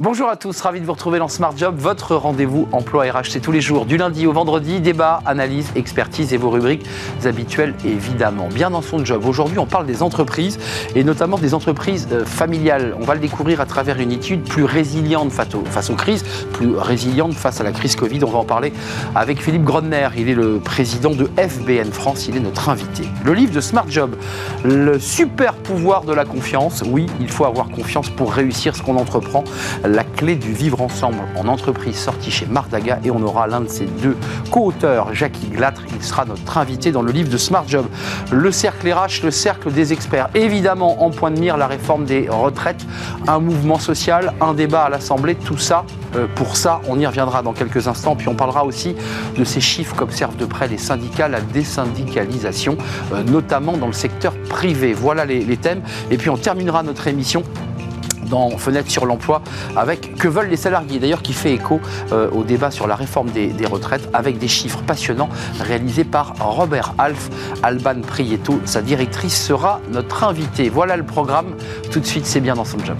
Bonjour à tous, ravi de vous retrouver dans Smart Job, votre rendez-vous emploi RH. Tous les jours, du lundi au vendredi, débat, analyse, expertise et vos rubriques habituelles évidemment. Bien dans son job. Aujourd'hui, on parle des entreprises et notamment des entreprises euh, familiales. On va le découvrir à travers une étude plus résiliente face aux, crises, plus résiliente face à la crise Covid. On va en parler avec Philippe Grodner. Il est le président de FBN France. Il est notre invité. Le livre de Smart Job, le super pouvoir de la confiance. Oui, il faut avoir confiance pour réussir ce qu'on entreprend la clé du vivre ensemble en entreprise sortie chez Mardaga et on aura l'un de ses deux co-auteurs, Jackie Glatre. Il sera notre invité dans le livre de Smart Job. Le cercle RH, le cercle des experts. Évidemment, en point de mire, la réforme des retraites, un mouvement social, un débat à l'Assemblée, tout ça. Euh, pour ça, on y reviendra dans quelques instants. Puis on parlera aussi de ces chiffres qu'observent de près les syndicats, la désyndicalisation, euh, notamment dans le secteur privé. Voilà les thèmes. Et puis on terminera notre émission dans Fenêtre sur l'emploi avec Que veulent les salariés D'ailleurs, qui fait écho euh, au débat sur la réforme des, retraites avec des chiffres passionnants réalisés par Robert Alf. Alban Prieto, sa directrice, sera notre invitée. Voilà le programme. Tout de suite, c'est bien dans son job.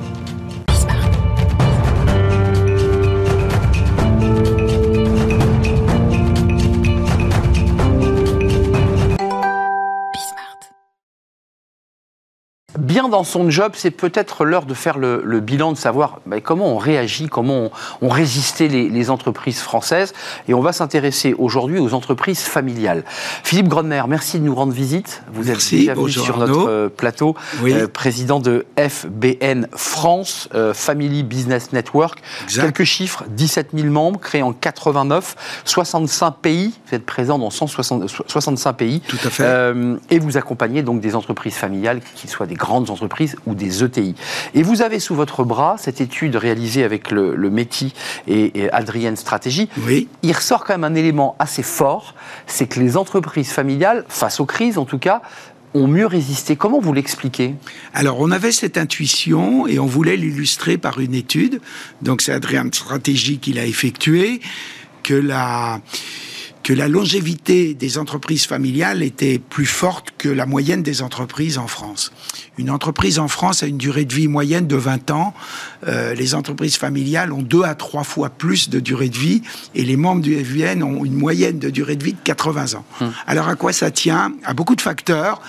Bien dans son job, c'est peut-être l'heure de faire le, bilan, de savoir bah, comment on réagit, comment on, résistait les, entreprises françaises. Et on va s'intéresser aujourd'hui aux entreprises familiales. Philippe Gronner, merci de nous rendre visite. Vous êtes déjà venu sur notre euh, plateau, euh, président de FBN France, euh, Family Business Network. Quelques chiffres, 17 000 membres, créés en 89, 65 pays, vous êtes présent dans 165 pays. Tout à fait. et vous accompagnez donc des entreprises familiales, qui soient des grandes entreprises ou des ETI. Et vous avez sous votre bras cette étude réalisée avec le, le METI et, et Adrienne Stratégie. Oui. Il ressort quand même un élément assez fort, c'est que les entreprises familiales, face aux crises en tout cas, ont mieux résisté. Comment vous l'expliquez? Alors, on avait cette intuition et on voulait l'illustrer par une étude. Donc, c'est Adrienne Stratégie qui l'a effectuée, que la que la longévité des entreprises familiales était plus forte que la moyenne des entreprises en France. Une entreprise en France a une durée de vie moyenne de 20 ans. Euh, les entreprises familiales ont deux à trois fois plus de durée de vie et les membres du FVN ont une moyenne de durée de vie de 80 ans. Hum. Alors à quoi ça tient? À beaucoup de facteurs.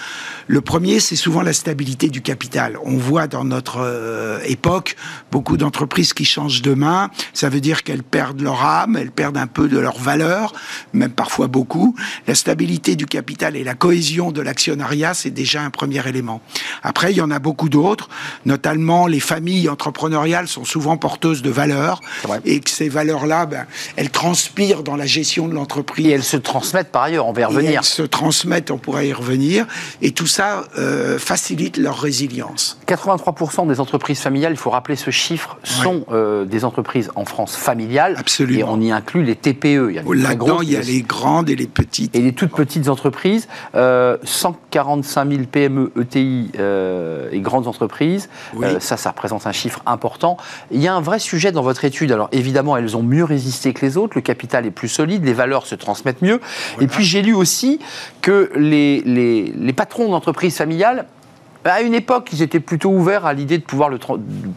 Le premier, c'est souvent la stabilité du capital. On voit dans notre euh, époque beaucoup d'entreprises qui changent de main. Ça veut dire qu'elles perdent leur âme, elles perdent un peu de leur valeur, même parfois beaucoup. La stabilité du capital et la cohésion de l'actionnariat, c'est déjà un premier élément. Après, il y en a beaucoup d'autres, notamment les familles entrepreneuriales sont souvent porteuses de valeurs et que ces valeurs-là, ben, elles transpirent dans la gestion de l'entreprise. Et elles se transmettent par ailleurs, on va y revenir. elles se transmettent, on pourrait y revenir. Et tout ça, ça euh, facilite leur résilience. 83% des entreprises familiales, il faut rappeler ce chiffre, sont euh, des entreprises en France familiales. Absolument. Et on y inclut les TPE. Là-dedans, il y a les grandes et les petites. Et les toutes petites entreprises. 145 000 PME, ETI et grandes entreprises. Euh, ça, ça représente un chiffre important. Il y a un vrai sujet dans votre étude. Alors évidemment, elles ont mieux résisté que les autres. Le capital est plus solide, les valeurs se transmettent mieux. Et puis j'ai lu aussi que les, les, les patrons d'entreprise entreprises familiales, à une époque, ils étaient plutôt ouverts à l'idée de pouvoir le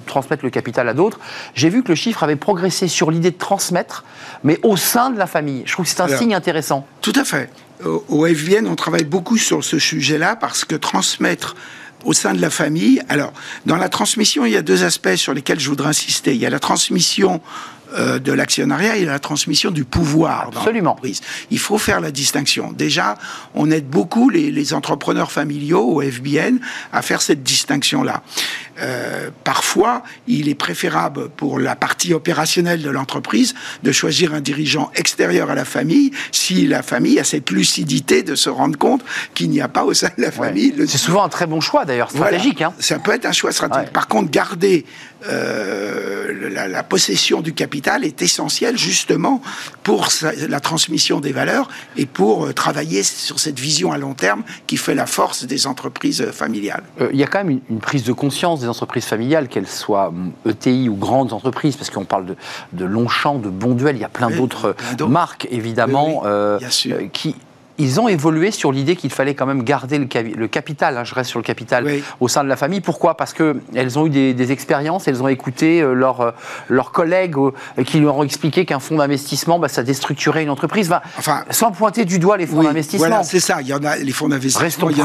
transmettre le capital à d'autres. J'ai vu que le chiffre avait progressé sur l'idée de transmettre, mais au sein de la famille. Je trouve que c'est un signe intéressant. Tout à fait. Au FVN, on travaille beaucoup sur ce sujet-là parce que transmettre au sein de la famille. Alors, dans la transmission, il y a deux aspects sur lesquels je voudrais insister. Il y a la transmission euh, de l'actionnariat et la transmission du pouvoir Absolument. dans Il faut faire la distinction. Déjà, on aide beaucoup les, entrepreneurs familiaux au FBN à faire cette distinction-là. Euh, parfois, il est préférable pour la partie opérationnelle de l'entreprise de choisir un dirigeant extérieur à la famille si la famille a cette lucidité de se rendre compte qu'il n'y a pas au sein de la famille. C'est souvent un très bon choix d'ailleurs, stratégique. Hein. Ça peut être un choix stratégique. Par contre, garder euh, la, possession du capital est essentielle justement pour la transmission des valeurs et pour euh, travailler sur cette vision à long terme qui fait la force des entreprises familiales. Euh, il y a quand même une, prise de conscience des entreprises familiales, qu'elles soient ETI ou grandes entreprises, parce qu'on parle de, de Longchamp, de Bonduel, il y a plein d'autres marques évidemment qui ils ont évolué sur l'idée qu'il fallait quand même garder le, le capital, hein, je reste sur le capital, au sein de la famille. Pourquoi? Parce qu'elles ont eu des, expériences, elles ont écouté euh, leurs leurs collègues qui leur ont expliqué qu'un fonds d'investissement, bah, ça déstructurait une entreprise. enfin, sans pointer du doigt les fonds d'investissement. Voilà, c'est ça. Il y en a les fonds d'investissement. Il,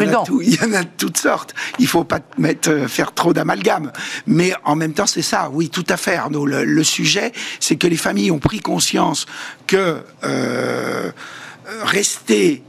il y en a toutes sortes. Il ne faut pas mettre, faire trop d'amalgame. Mais en même temps, c'est ça. Oui, tout à fait, Arnaud. Le, sujet, c'est que les familles ont pris conscience que euh, rester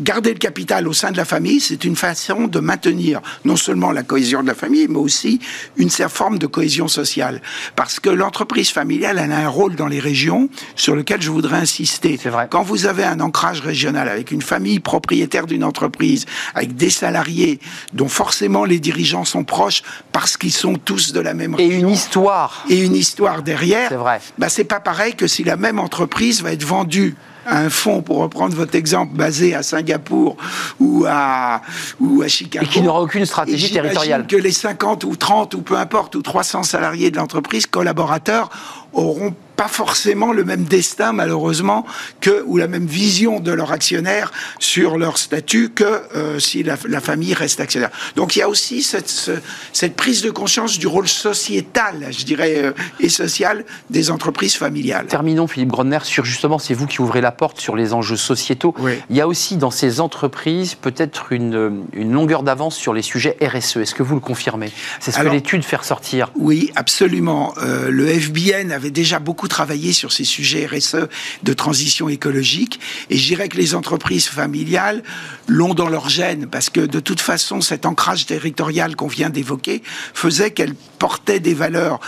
garder le capital au sein de la famille, c'est une façon de maintenir non seulement la cohésion de la famille, mais aussi une certaine forme de cohésion sociale. Parce que l'entreprise familiale, elle a un rôle dans les régions sur lequel je voudrais insister. Vrai. Quand vous avez un ancrage régional avec une famille propriétaire d'une entreprise, avec des salariés dont forcément les dirigeants sont proches parce qu'ils sont tous de la même région. Et une histoire. Et une histoire derrière. C'est vrai. Bah, c'est pas pareil que si la même entreprise va être vendue un fonds, pour reprendre votre exemple, basé à Singapour ou à, ou à Chicago. Et qui n'aura aucune stratégie territoriale. que les 50 ou 30 ou peu importe, ou 300 salariés de l'entreprise, collaborateurs, auront pas forcément le même destin, malheureusement, que ou la même vision de leur actionnaire sur leur statut que euh, si la, famille reste actionnaire. Donc il y a aussi cette, cette prise de conscience du rôle sociétal, je dirais, euh, et social des entreprises familiales. Terminons, Philippe Gronner, sur justement, c'est vous qui ouvrez la porte sur les enjeux sociétaux. Il y a aussi dans ces entreprises peut-être une, une longueur d'avance sur les sujets RSE. Est-ce que vous le confirmez? C'est ce que l'étude fait ressortir. Oui, absolument. Euh, le FBN avait déjà beaucoup travailler sur ces sujets RSE de transition écologique. Et je dirais que les entreprises familiales l'ont dans leur gène, parce que de toute façon, cet ancrage territorial qu'on vient d'évoquer faisait qu'elles portaient des valeurs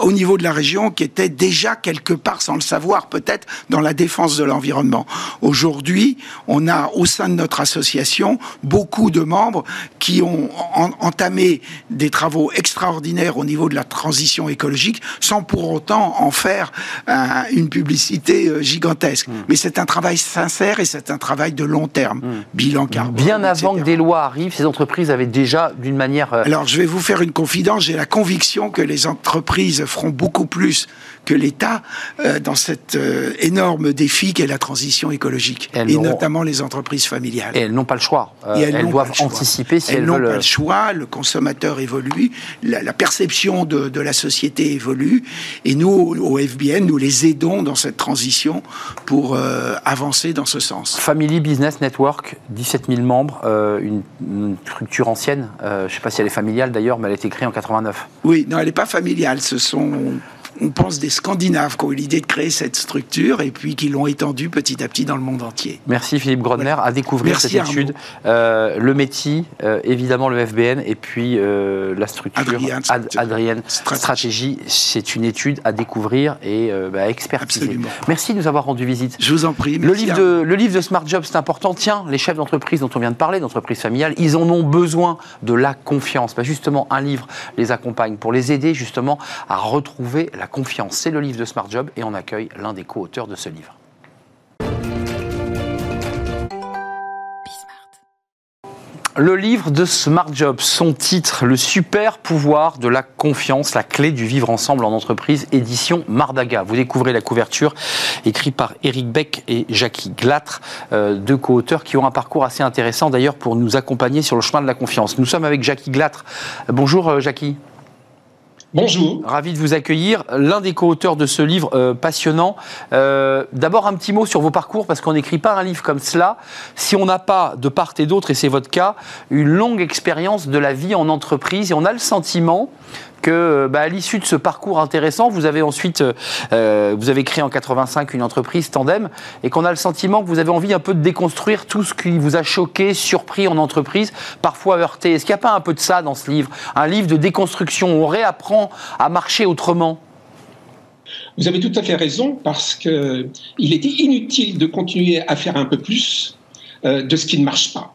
au niveau de la région qui étaient déjà quelque part, sans le savoir peut-être, dans la défense de l'environnement. Aujourd'hui, on a au sein de notre association beaucoup de membres qui ont entamé des travaux extraordinaires au niveau de la transition écologique sans pour autant en faire une publicité euh, gigantesque. Hmm. Mais c'est un travail sincère et c'est un travail de long terme. Hmm. Bilan carbone. Bien avant que des lois arrivent, ces entreprises avaient déjà, d'une manière. Euh, Alors, je vais vous faire une confidence. J'ai la conviction que les entreprises feront beaucoup plus que l'État euh, dans cet énorme défi qu'est la transition écologique, et notamment les entreprises familiales. Et elles n'ont pas le choix. elles, doivent anticiper si elles, elles n'ont pas le choix. Le consommateur évolue, la, perception de, de, la société évolue, et nous, au FBN, nous les aidons dans cette transition pour euh, avancer dans ce sens. Family Business Network, 17 000 membres, euh, une, structure ancienne. Euh, je ne sais pas si elle est familiale d'ailleurs, mais elle a été créée en 89. Oui, non, elle n'est pas familiale. Ce sont on pense des Scandinaves qui ont eu l'idée de créer cette structure et puis qui l'ont étendue petit à petit dans le monde entier. Merci Philippe Grodner. À découvrir cette étude. Euh, le métier, euh, évidemment le FBN et puis euh, la structure Adrienne, Stratégie. C'est une étude à découvrir et bah, à expertiser. Merci de nous avoir rendu visite. Je vous en prie. Le livre, de, le livre de Smart Job, c'est important. Tiens, les chefs d'entreprise dont on vient de parler, d'entreprise familiale, ils en ont besoin de la confiance. Bah, justement, un livre les accompagne pour les aider justement à retrouver la la confiance, c'est le livre de Smart Job et on accueille l'un des co-auteurs de ce livre. Le livre de Smart Job, son titre, Le super pouvoir de la confiance, la clé du vivre ensemble en entreprise, édition Mardaga. Vous découvrez la couverture, écrite par Eric Beck et Jackie Glatre, euh, deux co-auteurs qui ont un parcours assez intéressant d'ailleurs pour nous accompagner sur le chemin de la confiance. Nous sommes avec Jackie Glatre. Bonjour euh, Jackie. Bonjour. Ravi de vous accueillir. L'un des co-auteurs de ce livre euh, passionnant. Euh, d'abord, un petit mot sur vos parcours, parce qu'on n'écrit pas un livre comme cela si on n'a pas, de part et d'autre, et c'est votre cas, une longue expérience de la vie en entreprise. Et on a le sentiment que, euh, bah, à l'issue de ce parcours intéressant, vous avez ensuite, euh, euh, vous avez créé en 85 une entreprise Tandem, et qu'on a le sentiment que vous avez envie un peu de déconstruire tout ce qui vous a choqué, surpris en entreprise, parfois heurté. Est-ce qu'il n'y a pas un peu de ça dans ce livre? Un livre de déconstruction, où on réapprend à marcher autrement? Vous avez tout à fait raison parce qu'il était inutile de continuer à faire un peu plus de ce qui ne marche pas.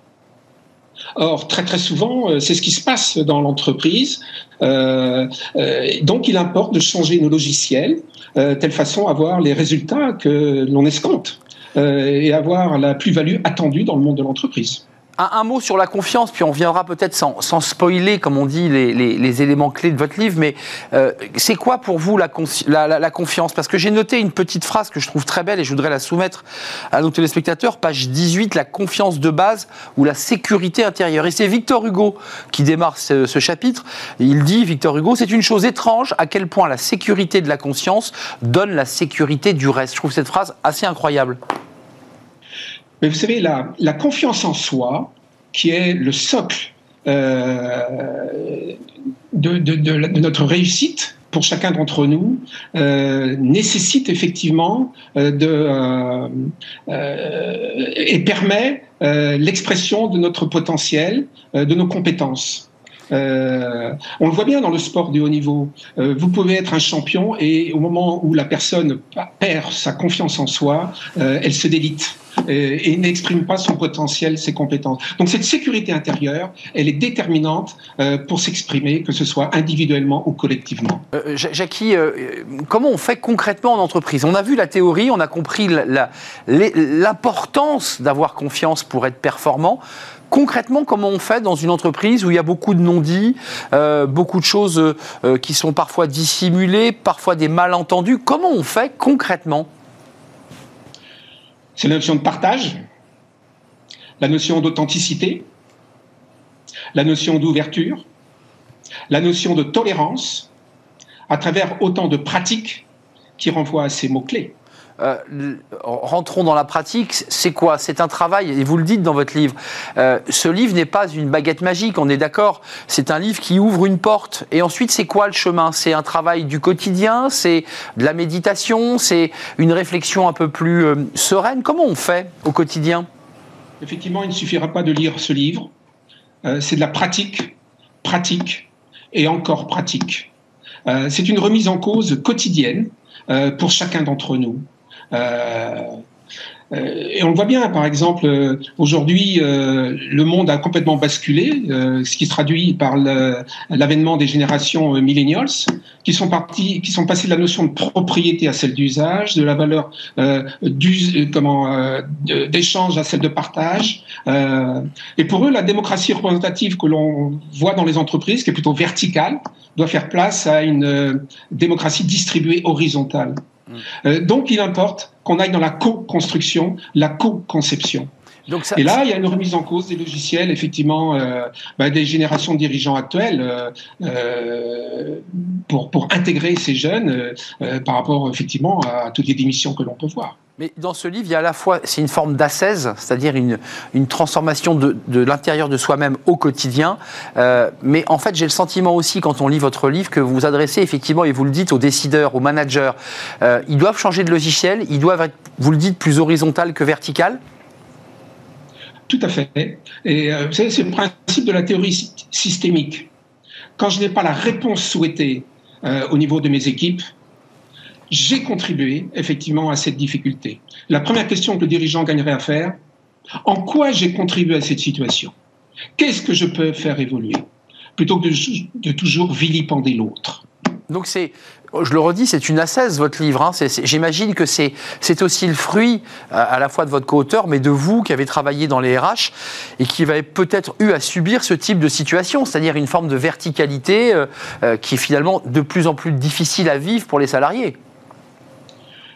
Or, très très souvent, euh, c'est ce qui se passe dans l'entreprise. Euh, euh, donc, il importe de changer nos logiciels, telle façon à avoir les résultats que l'on escompte et avoir la plus-value attendue dans le monde de l'entreprise. Un, mot sur la confiance, puis on viendra peut-être sans, spoiler, comme on dit, les, éléments clés de votre livre, mais euh, c'est quoi pour vous la, confiance? Parce que j'ai noté une petite phrase que je trouve très belle et je voudrais la soumettre à nos téléspectateurs, page 18, la confiance de base ou la sécurité intérieure. Et c'est Victor Hugo qui démarre ce, ce chapitre. Il dit, Victor Hugo, c'est une chose étrange à quel point la sécurité de la conscience donne la sécurité du reste. Je trouve cette phrase assez incroyable. Mais vous savez, la, confiance en soi, qui est le socle euh, de, notre réussite pour chacun d'entre nous, euh, nécessite effectivement euh, de et permet l'expression de notre potentiel, de nos compétences. On le voit bien dans le sport de haut niveau. Vous pouvez être un champion et au moment où la personne perd sa confiance en soi, elle se délite et, n'exprime pas son potentiel, ses compétences. Donc cette sécurité intérieure, elle est déterminante pour s'exprimer, que ce soit individuellement ou collectivement. Jackie, comment on fait concrètement en entreprise? On a vu la théorie, on a compris l'importance d'avoir confiance pour être performant concrètement, comment on fait dans une entreprise où il y a beaucoup de non-dits, euh, beaucoup de choses euh, qui sont parfois dissimulées, parfois des malentendus? Comment on fait concrètement? C'est la notion de partage, la notion d'authenticité, la notion d'ouverture, la notion de tolérance, à travers autant de pratiques qui renvoient à ces mots-clés. Euh, rentrons dans la pratique. C'est quoi? C'est un travail, et vous le dites dans votre livre. Euh, ce livre n'est pas une baguette magique, on est d'accord. C'est un livre qui ouvre une porte. Et ensuite, c'est quoi le chemin? C'est un travail du quotidien? C'est de la méditation? C'est une réflexion un peu plus euh, sereine? Comment on fait au quotidien? Effectivement, il ne suffira pas de lire ce livre. c'est de la pratique, pratique et encore pratique. c'est une remise en cause quotidienne pour chacun d'entre nous. Euh, euh, et on le voit bien, par exemple, euh, aujourd'hui, le monde a complètement basculé, ce qui se traduit par l'avènement des générations millennials, qui sont partis, qui sont passés de la notion de propriété à celle d'usage, de la valeur d'échange à celle de partage. et pour eux, la démocratie représentative que l'on voit dans les entreprises, qui est plutôt verticale, doit faire place à une démocratie distribuée horizontale. Euh, donc, il importe qu'on aille dans la co-construction, la co-conception. Et là, il y a une remise en cause des logiciels, effectivement, euh, bah, des générations de dirigeants actuels euh, pour, pour intégrer ces jeunes par rapport, effectivement, à toutes les démissions que l'on peut voir. Mais dans ce livre, il y a à la fois, c'est une forme d'ascèse, c'est-à-dire une, une, transformation de, de l'intérieur de soi-même au quotidien. Euh, mais en fait, j'ai le sentiment aussi, quand on lit votre livre, que vous vous adressez effectivement, et vous le dites, aux décideurs, aux managers. Euh, ils doivent changer de logiciel, ils doivent être, vous le dites, plus horizontal que vertical Tout à fait. Et euh, c'est le principe de la théorie systémique. Quand je n'ai pas la réponse souhaitée au niveau de mes équipes, j'ai contribué effectivement à cette difficulté. La première question que le dirigeant gagnerait à faire, en quoi j'ai contribué à cette situation? Qu'est-ce que je peux faire évoluer? Plutôt que de, toujours vilipender l'autre. Donc c'est, je le redis, c'est une ascèse votre livre. Hein. J'imagine que c'est aussi le fruit à la fois de votre co-auteur, mais de vous qui avez travaillé dans les RH et qui avez peut-être eu à subir ce type de situation, c'est-à-dire une forme de verticalité euh, euh, qui est finalement de plus en plus difficile à vivre pour les salariés.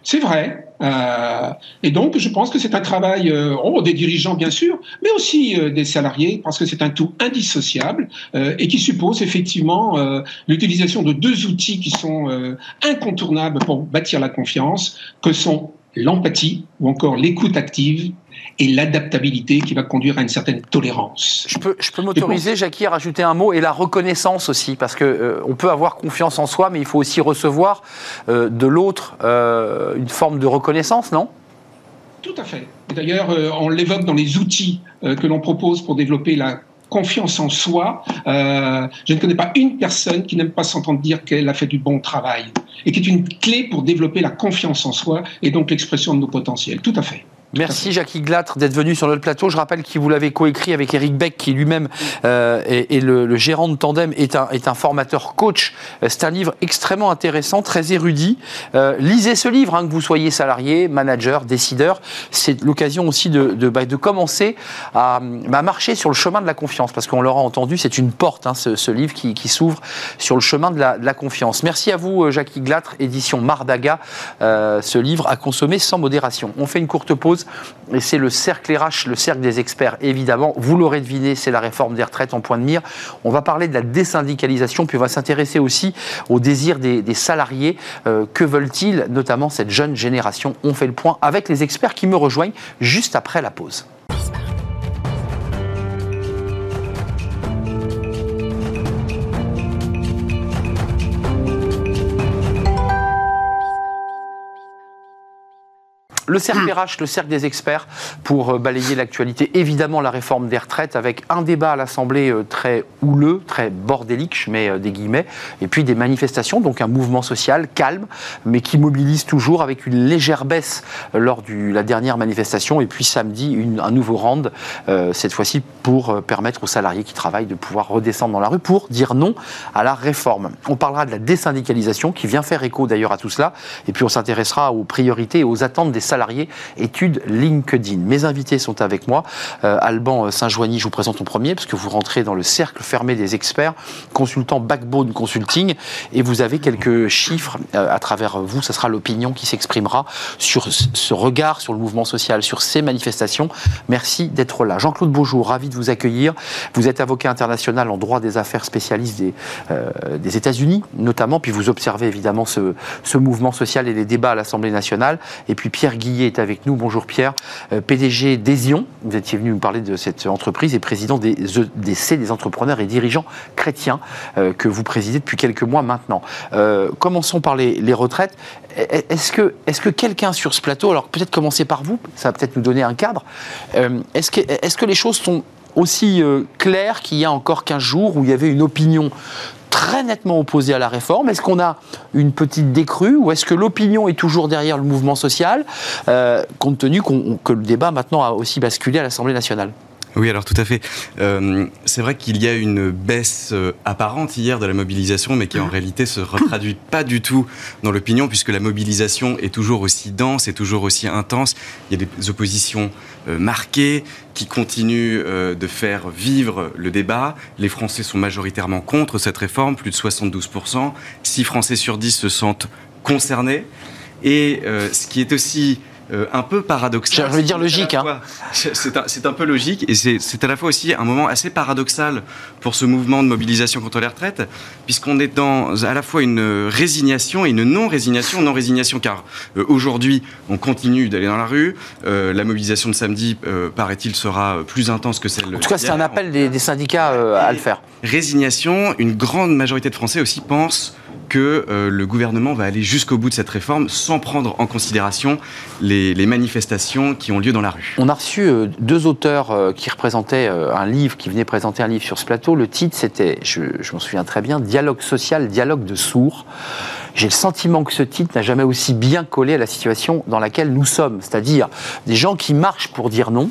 C'est vrai. Euh, et donc, je pense que c'est un travail euh, oh, des dirigeants, bien sûr, mais aussi euh, des salariés, parce que c'est un tout indissociable et qui suppose effectivement l'utilisation de deux outils qui sont incontournables pour bâtir la confiance, que sont l'empathie ou encore l'écoute active et l'adaptabilité qui va conduire à une certaine tolérance. Je peux, je peux m'autoriser, Jackie, à rajouter un mot et la reconnaissance aussi, parce que euh, on peut avoir confiance en soi, mais il faut aussi recevoir euh, de l'autre euh, une forme de reconnaissance, non? Tout à fait. D'ailleurs, on l'évoque dans les outils que l'on propose pour développer la confiance en soi. je ne connais pas une personne qui n'aime pas s'entendre dire qu'elle a fait du bon travail et qui est une clé pour développer la confiance en soi et donc l'expression de nos potentiels. Tout à fait. Merci Jackie Glatre d'être venu sur notre plateau. Je rappelle que vous l'avez coécrit avec Eric Beck, qui lui-même euh, est, le, gérant de Tandem, est un, est un formateur coach. Euh, c'est un livre extrêmement intéressant, très érudit. Euh, lisez ce livre, hein, que vous soyez salarié, manager, décideur. C'est l'occasion aussi de, bah, commencer à, bah, marcher sur le chemin de la confiance, parce qu'on l'aura entendu, c'est une porte, hein, ce, livre qui, s'ouvre sur le chemin de la, de la, confiance. Merci à vous, Jackie Glatre, édition Mardaga. ce livre à consommer sans modération. On fait une courte pause et c'est le cercle RH, le cercle des experts, évidemment. Vous l'aurez deviné, c'est la réforme des retraites en point de mire. On va parler de la désyndicalisation, puis on va s'intéresser aussi aux désirs des, salariés. Euh, que veulent-ils, notamment cette jeune génération? On fait le point avec les experts qui me rejoignent juste après la pause. Le cercle RH, le cercle des experts, pour euh, balayer l'actualité. Évidemment, la réforme des retraites, avec un débat à l'Assemblée euh, très houleux, très bordélique, je mets euh, des guillemets, et puis des manifestations, donc un mouvement social calme, mais qui mobilise toujours avec une légère baisse lors de la dernière manifestation, et puis samedi, un nouveau round, cette fois-ci pour permettre aux salariés qui travaillent de pouvoir redescendre dans la rue pour dire non à la réforme. On parlera de la désyndicalisation, qui vient faire écho d'ailleurs à tout cela, et puis on s'intéressera aux priorités et aux attentes des salariés salariés, études LinkedIn. Mes invités sont avec moi. Euh, Alban Saint-Joigny, je vous présente en premier, parce que vous rentrez dans le cercle fermé des experts, consultant Backbone Consulting, et vous avez quelques chiffres euh, à travers vous. Ce sera l'opinion qui s'exprimera sur ce regard sur le mouvement social, sur ces manifestations. Merci d'être là. Jean-Claude Beaujour, ravi de vous accueillir. Vous êtes avocat international en droit des affaires spécialiste des, euh, des États-Unis, notamment, puis vous observez évidemment ce, ce mouvement social et les débats à l'Assemblée nationale. Et puis Pierre Guillet est avec nous. Bonjour Pierre, euh, PDG d'Esion. Vous étiez venu nous parler de cette entreprise et président des EDC, des entrepreneurs et dirigeants chrétiens, euh, que vous présidez depuis quelques mois maintenant. Euh, commençons par les, retraites. Est-ce que, est que quelqu'un sur ce plateau, alors peut-être commencer par vous, ça va peut-être nous donner un cadre, est-ce que, est que les choses sont aussi claires qu'il y a encore 15 jours où il y avait une opinion très nettement opposé à la réforme Est-ce qu'on a une petite décrue ou est-ce que l'opinion est toujours derrière le mouvement social, euh, compte tenu que le débat maintenant a aussi basculé à l'Assemblée nationale? Oui, alors tout à fait. Euh, c'est vrai qu'il y a une baisse euh, apparente hier de la mobilisation, mais qui en réalité se retraduit pas du tout dans l'opinion, puisque la mobilisation est toujours aussi dense et toujours aussi intense. Il y a des oppositions euh, marquées qui continuent de faire vivre le débat. Les Français sont majoritairement contre cette réforme, plus de 72%. 6 Français sur 10 se sentent concernés. Et ce qui est aussi euh, un peu paradoxal. Je veux dire logique. Hein. C'est un, un, peu logique et c'est à la fois aussi un moment assez paradoxal pour ce mouvement de mobilisation contre les retraites, puisqu'on est dans à la fois une résignation et une non-résignation. Non-résignation car euh, aujourd'hui on continue d'aller dans la rue. Euh, la mobilisation de samedi, paraît-il, sera plus intense que celle. En tout cas, c'est un appel des, des syndicats à le faire. Résignation. Une grande majorité de Français aussi pensent que euh, le gouvernement va aller jusqu'au bout de cette réforme sans prendre en considération les, manifestations qui ont lieu dans la rue. On a reçu euh, deux auteurs euh, qui représentaient un livre, qui venaient présenter un livre sur ce plateau. Le titre, c'était, je, m'en souviens très bien, Dialogue social, dialogue de sourds. J'ai le sentiment que ce titre n'a jamais aussi bien collé à la situation dans laquelle nous sommes, c'est-à-dire des gens qui marchent pour dire non,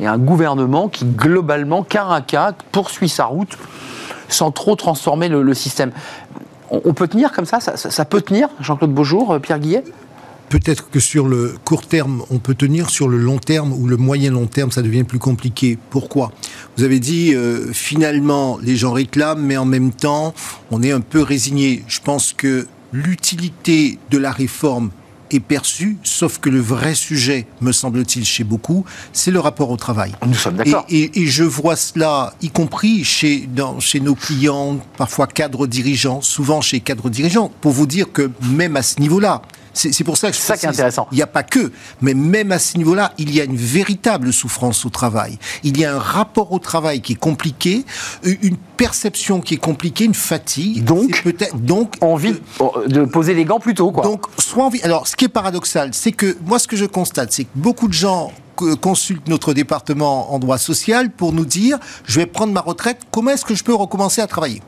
et un gouvernement qui, globalement, cas à cas, poursuit sa route sans trop transformer le système on, peut tenir comme ça, ça, peut tenir, Jean-Claude Beaujour, euh, Pierre Guillet? Peut-être que sur le court terme, on peut tenir, sur le long terme ou le moyen long terme, ça devient plus compliqué. Pourquoi? Vous avez dit, euh, finalement, les gens réclament, mais en même temps, on est un peu résigné. Je pense que l'utilité de la réforme est perçu, sauf que le vrai sujet, me semble-t-il, chez beaucoup, c'est le rapport au travail. Nous sommes d'accord. Et, je vois cela, y compris chez, dans, chez nos clients, parfois cadres dirigeants, souvent chez cadres dirigeants, pour vous dire que même à ce niveau-là, c'est pour ça que je ça qui est intéressant. Il n'y a pas que, mais même à ce niveau-là, il y a une véritable souffrance au travail. Il y a un rapport au travail qui est compliqué, une perception qui est compliquée, une fatigue. Donc, peut-être donc envie de, poser les gants plus tôt, quoi. Donc, soit envie. Alors, ce qui est paradoxal, c'est que moi, ce que je constate, c'est que beaucoup de gens consultent notre département en droit social pour nous dire je vais prendre ma retraite, comment est-ce que je peux recommencer à travailler?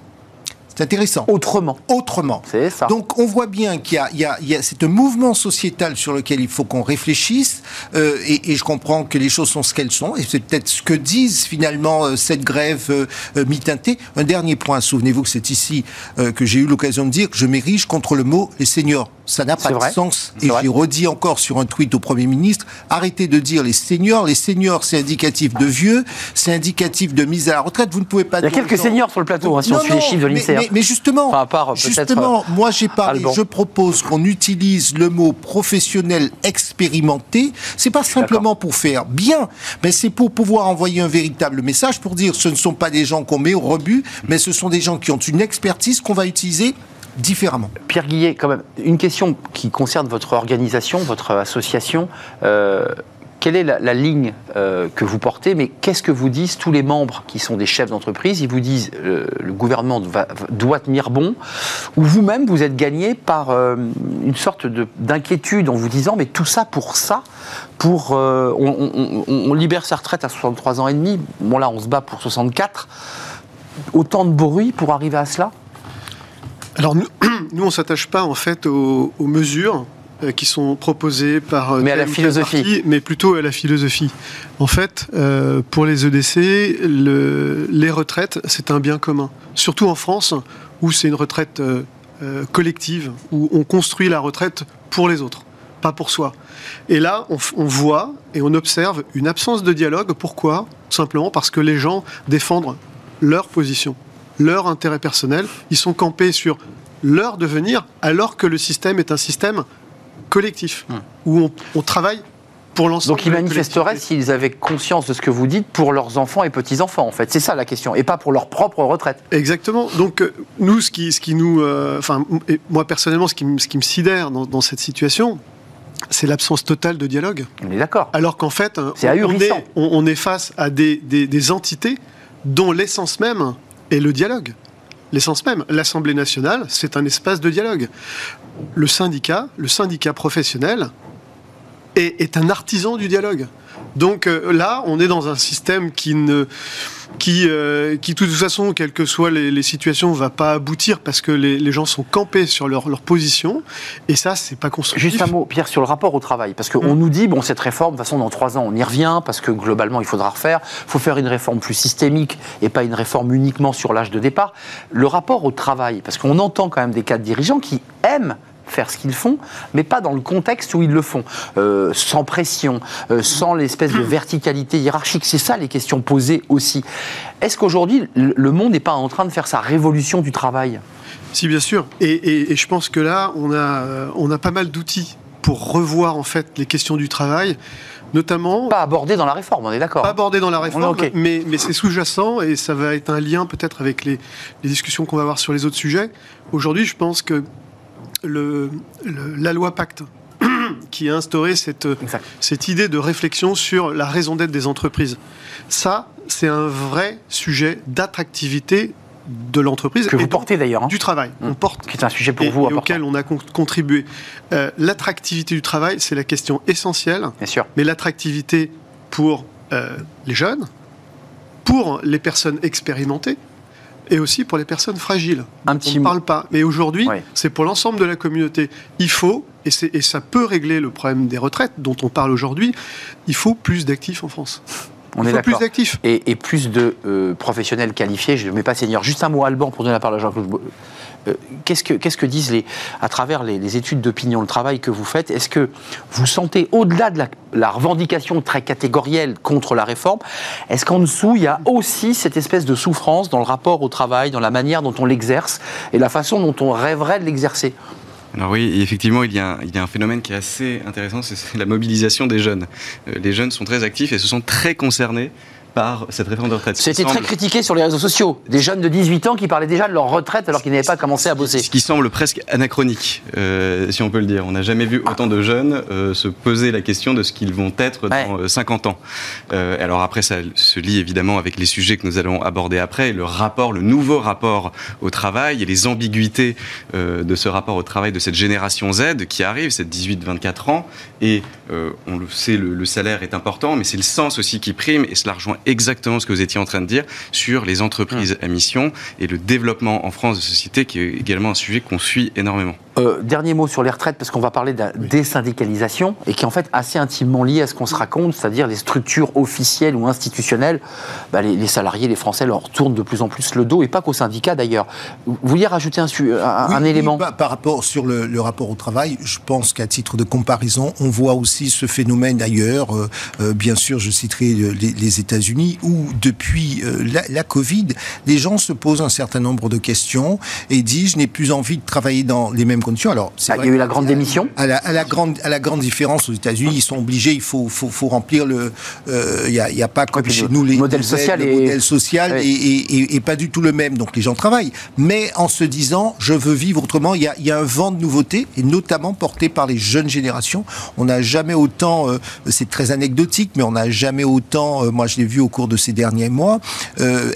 C'est intéressant. Autrement. Autrement. C'est ça. Donc on voit bien qu'il y, y, a c'est un mouvement sociétal sur lequel il faut qu'on réfléchisse. Euh, et, et, je comprends que les choses sont ce qu'elles sont. Et c'est peut-être ce que disent finalement euh, cette grève euh, euh mi-teintée. Un dernier point. Souvenez-vous que c'est ici euh, que j'ai eu l'occasion de dire que je m'érige contre le mot les seniors. Ça n'a pas de vrai. sens. Et j'ai redit encore sur un tweet au Premier ministre, arrêtez de dire les seniors. Les seniors, c'est indicatif de vieux, c'est indicatif de mise à la retraite. Vous ne pouvez pas Il y a dire quelques seniors sur le plateau, hein, si non, on suit les non, chiffres de l'INSEE. hein. Mais, mais justement, Enfin, à part, euh, justement, moi j'ai parlé, Alban. je propose qu'on utilise le mot professionnel expérimenté. C'est pas simplement pour faire bien, mais c'est pour pouvoir envoyer un véritable message pour dire ce ne sont pas des gens qu'on met au rebut, mais ce sont des gens qui ont une expertise qu'on va utiliser différemment. Pierre Guillet, quand même, une question qui concerne votre organisation, votre association. Euh, quelle est la, ligne euh, que vous portez Mais qu'est-ce que vous disent tous les membres qui sont des chefs d'entreprise? Ils vous disent euh, le gouvernement doit tenir bon, ou vous-même vous êtes gagné par euh, une sorte de- d'inquiétude en vous disant mais tout ça pour ça, pour on libère sa retraite à 63 ans et demi. Bon là on se bat pour 64. Autant de bruit pour arriver à cela? Alors nous, nous on s'attache pas en fait aux, aux mesures euh, qui sont proposées par euh, Mais à la philosophie. mais plutôt à la philosophie. En fait, euh, pour les EDC, le- les retraites c'est un bien commun, surtout en France où c'est une retraite euh, collective où on construit la retraite pour les autres, pas pour soi. Et là, on voit et on observe une absence de dialogue. Pourquoi? Simplement parce que les gens défendent leur position, leur intérêt personnel. Ils sont campés sur leur devenir, alors que le système est un système collectif, où on, on travaille pour l'ensemble. Donc ils manifesteraient s'ils avaient conscience de ce que vous dites pour leurs enfants et petits-enfants, en fait. C'est ça la question, et pas pour leur propre retraite. Exactement. Donc euh, nous, ce qui, ce qui nous, euh, enfin moi personnellement, ce qui, me- ce qui me sidère dans, dans cette situation, c'est l'absence totale de dialogue. On est d'accord. Alors qu'en fait, euh, C'est on, est, on- on est face à des, des- des entités dont l'essence même est le dialogue. L'essence même. L'Assemblée nationale, c'est un espace de dialogue. Le syndicat, le syndicat professionnel, est, est un artisan du dialogue. Donc euh, là, on est dans un système qui ne, qui, euh, qui de toute façon, quelles que soient les, les situations, va pas aboutir parce que les, les gens sont campés sur leur, leur position. Et ça, c'est pas constructif. Juste un mot, Pierre, sur le rapport au travail. Parce qu'on nous dit, bon, cette réforme, de toute façon, dans trois ans, on y revient, parce que globalement, il faudra refaire. Il faut faire une réforme plus systémique et pas une réforme uniquement sur l'âge de départ. Le rapport au travail, parce qu'on entend quand même des cadres dirigeants qui aiment faire ce qu'ils font, mais pas dans le contexte où ils le font, Euh, sans pression, euh, sans l'espèce de verticalité hiérarchique. C'est ça les questions posées aussi. Est-ce qu'aujourd'hui, le monde n'est pas en train de faire sa révolution du travail? Si, bien sûr. Et, et- et je pense que là, on a, euh, on a pas mal d'outils pour revoir en fait les questions du travail, notamment Pas abordé dans la réforme, on est d'accord pas abordé dans la réforme, mais, mais c'est sous-jacent et ça va être un lien peut-être avec les, les discussions qu'on va avoir sur les autres sujets. Aujourd'hui, je pense que le, le- la loi Pacte, qui a instauré cette, Exact. cette idée de réflexion sur la raison d'être des entreprises, ça, c'est un vrai sujet d'attractivité de l'entreprise Que et vous donc portez d'ailleurs, hein, du travail. Mm. On porte qui est un sujet pour et, vous et auquel on a con- contribué. Euh, l'attractivité du travail, c'est la question essentielle, Bien sûr. mais l'attractivité pour euh, les jeunes, pour les personnes expérimentées et aussi pour les personnes fragiles. Un On petit ne mot. parle pas, mais aujourd'hui, c'est pour l'ensemble de la communauté. Il faut, et ça peut régler le problème des retraites dont on parle aujourd'hui, il faut plus d'actifs en France. On il est plus d'actifs. Et, et plus de euh, professionnels qualifiés, je ne mets pas senior. Juste un mot Alban pour donner la parole à Jean-Claude. Euh, Qu'est-ce que, qu'est-ce que disent les, à travers les, les études d'opinion, le travail que vous faites Est-ce que vous sentez, au-delà de la, la revendication très catégorielle contre la réforme, est-ce qu'en dessous, il y a aussi cette espèce de souffrance dans le rapport au travail, dans la manière dont on l'exerce et la façon dont on rêverait de l'exercer? Alors oui, effectivement, il y, a, un- il y a un phénomène qui est assez intéressant, c'est la mobilisation des jeunes. Euh, les jeunes sont très actifs et se sentent très concernés par cette réforme de retraite. C'était très critiqué sur les réseaux sociaux. Des jeunes de 18 ans qui parlaient déjà de leur retraite alors qu'ils n'avaient pas commencé à bosser. Ce qui semble presque anachronique, euh, si on peut le dire. On n'a jamais vu autant de jeunes euh, se poser la question de ce qu'ils vont être dans Ouais. euh, 50 ans. Euh, alors après, ça se lie évidemment avec les sujets que nous allons aborder après, le rapport, le nouveau rapport au travail et les ambiguïtés de ce rapport au travail de cette génération Z qui arrive, cette 18-24 ans. Et on le sait, le, le salaire est important, mais c'est le sens aussi qui prime, et cela rejoint exactement ce que vous étiez en train de dire sur les entreprises à mission et le développement en France de sociétés, qui est également un sujet qu'on suit énormément. Euh, dernier mot sur les retraites, parce qu'on va parler de la désyndicalisation, et qui est en fait assez intimement lié à ce qu'on se raconte, c'est-à-dire les structures officielles ou institutionnelles. Bah, les, salariés, les Français leur tournent de plus en plus le dos, et pas qu'aux syndicats d'ailleurs. Vous vouliez rajouter un, un, élément oui, par, rapport sur le, rapport au travail, je pense qu'à titre de comparaison, on voit aussi ce phénomène ailleurs. Euh, euh, bien sûr, je citerai les, États-Unis, où depuis la, la Covid, les gens se posent un certain nombre de questions et disent je n'ai plus envie de travailler dans les mêmes conditions. Alors, ah, il y a eu la grande démission. À la, grande, à la grande différence aux États-Unis, ils sont obligés, il faut, faut, faut remplir le. Euh, il n'y a, a, pas comme chez nous les modèle social le modèle social et, pas du tout le même. Donc les gens travaillent, mais en se disant je veux vivre autrement. Il y a, y a un vent de nouveautés et notamment porté par les jeunes générations. On n'a jamais autant, euh, c'est très anecdotique, mais on n'a jamais autant. Euh, moi, je l'ai vu au cours de ces derniers mois,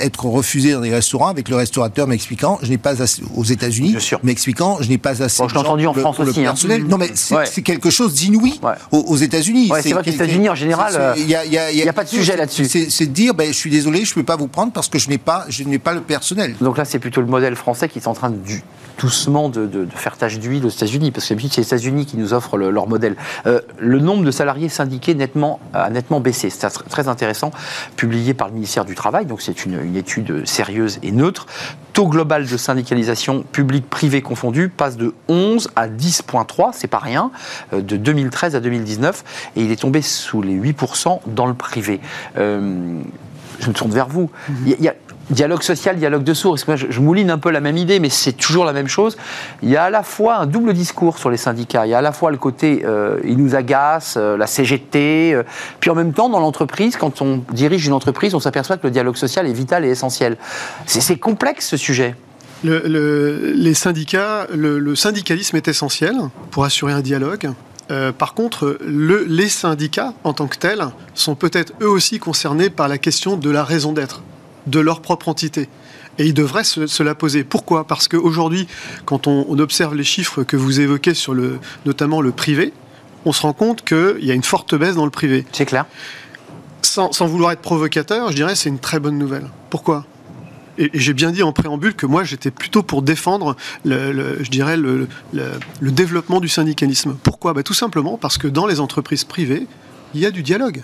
être refusé dans des restaurants avec le restaurateur m'expliquant je n'ai pas assez, aux États-Unis, m'expliquant je n'ai pas assez je l'ai entendu en France aussi. Hein. Non, mais c'est quelque chose d'inouï aux, États-Unis. c'est vrai qu'aux États-Unis, en général, il n'y a, pas de sujet là-dessus. C'est de dire, ben, je suis désolé, je ne peux pas vous prendre parce que je n'ai pas, pas le personnel. Donc là, c'est plutôt le modèle français qui est en train de, doucement de, faire tâche d'huile aux États-Unis, parce que c'est les États-Unis qui nous offrent leur modèle. Euh, le nombre de salariés syndiqués nettement, a nettement baissé. C'est très intéressant, publié par le ministère du Travail, donc c'est une, une étude sérieuse et neutre. Taux global de syndicalisation public-privé confondu passe de 11 à 10,3, c'est pas rien, euh, de 2013 à 2019, et il est tombé sous les 8% dans le privé. Euh, je me tourne vers vous. Mhm. Il y a, dialogue social, dialogue de sourds. je, mouline un peu la même idée, mais c'est toujours la même chose. Il y a à la fois un double discours sur les syndicats. Il y a à la fois le côté euh, ils nous agacent, la CGT, puis en même temps dans l'entreprise, quand on dirige une entreprise, on s'aperçoit que le dialogue social est vital et essentiel. C'est complexe ce sujet le, les syndicats, le, syndicalisme est essentiel pour assurer un dialogue. Euh, par contre, les syndicats, en tant que tels, sont peut-être eux aussi concernés par la question de la raison d'être, de leur propre entité. Et ils devraient se, la poser. Pourquoi? Parce qu'aujourd'hui, quand on, observe les chiffres que vous évoquez sur le, notamment le privé, on se rend compte qu'il y a une forte baisse dans le privé. C'est clair. Sans, sans, vouloir être provocateur, je dirais c'est une très bonne nouvelle. Pourquoi? Et, j'ai bien dit en préambule que moi j'étais plutôt pour défendre, le, je dirais, le, le, développement du syndicalisme. Pourquoi? Bah, Tout simplement parce que dans les entreprises privées, il y a du dialogue.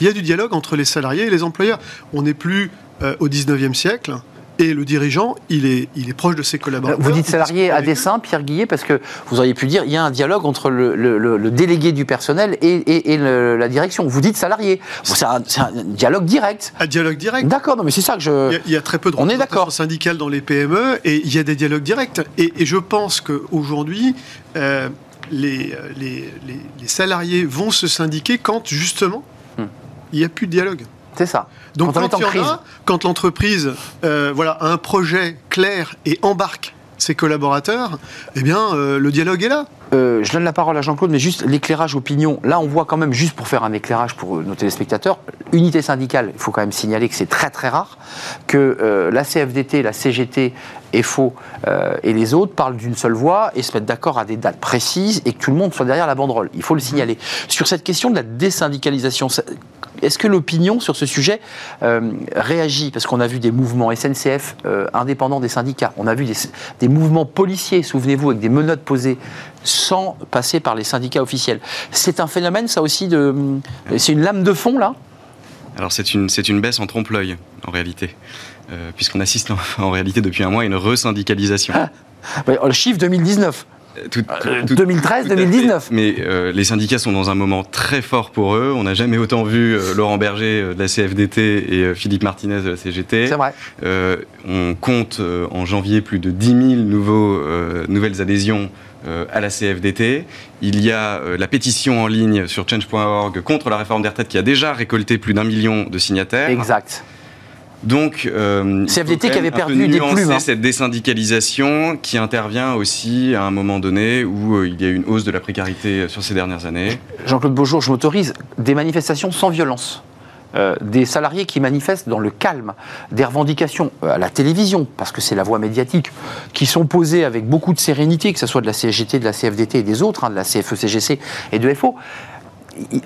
Il y a du dialogue entre les salariés et les employeurs. On n'est plus euh, au 19e siècle et le dirigeant, il est, il est proche de ses collaborateurs. Vous dites salarié à dessein, Pierre Guillet, parce que vous auriez pu dire il y a un dialogue entre le, délégué du personnel et, et, la direction. Vous dites salarié. C'est un, dialogue direct. Un dialogue direct. D'accord, non, mais c'est ça que je. Il y, a, très peu de On est d'accord. syndicale dans les PME et il y a des dialogues directs. Et, je pense qu'aujourd'hui, euh, les, les, les, salariés vont se syndiquer quand justement hmm. il n'y a plus de dialogue. C'est ça. Donc quand, l'entreprise euh, voilà, a un projet clair et embarque ses collaborateurs, eh bien, euh, le dialogue est là. Euh, je donne la parole à Jean-Claude, mais juste l'éclairage opinion. Là, on voit quand même, juste pour faire un éclairage pour nos téléspectateurs, unité syndicale, il faut quand même signaler que c'est très très rare, que la CFDT, la CGT, EFO et les autres parlent d'une seule voix et se mettent d'accord à des dates précises et que tout le monde soit derrière la banderole. Il faut le signaler. Sur cette question de la désyndicalisation, est-ce que l'opinion sur ce sujet euh, réagit? Parce qu'on a vu des mouvements SNCF euh, indépendants des syndicats, on a vu des, mouvements policiers, souvenez-vous, avec des menottes posées sans passer par les syndicats officiels. C'est un phénomène, ça aussi, de, c'est une lame de fond, là? Alors c'est une, c'est une baisse en trompe-l'œil, en réalité. Euh, puisqu'on assiste en, réalité depuis un mois à une resyndicalisation. Ah, le chiffre 2019. 2013-2019. Euh, mais euh, les syndicats sont dans un moment très fort pour eux. On n'a jamais autant vu euh, Laurent Berger de la CFDT et Philippe Martinez de la CGT. C'est vrai. on compte en janvier plus de 10 000 nouveaux, nouvelles adhésions à la CFDT. Il y a la pétition en ligne sur change.org contre la réforme des retraites qui a déjà récolté plus d'un million de signataires. Exact. Donc, euh, CFDT qui avait perdu des plumes. Hein. cette désyndicalisation qui intervient aussi à un moment donné où euh, il y a une hausse de la précarité sur ces dernières années. Jean-Claude Beaujour, je m'autorise des manifestations sans violence. Euh, des salariés qui manifestent dans le calme, des revendications euh, à la télévision, parce que c'est la voie médiatique, qui sont posées avec beaucoup de sérénité, que ce soit de la CGT, de la CFDT et des autres, hein, de la CFE-CGC et de FO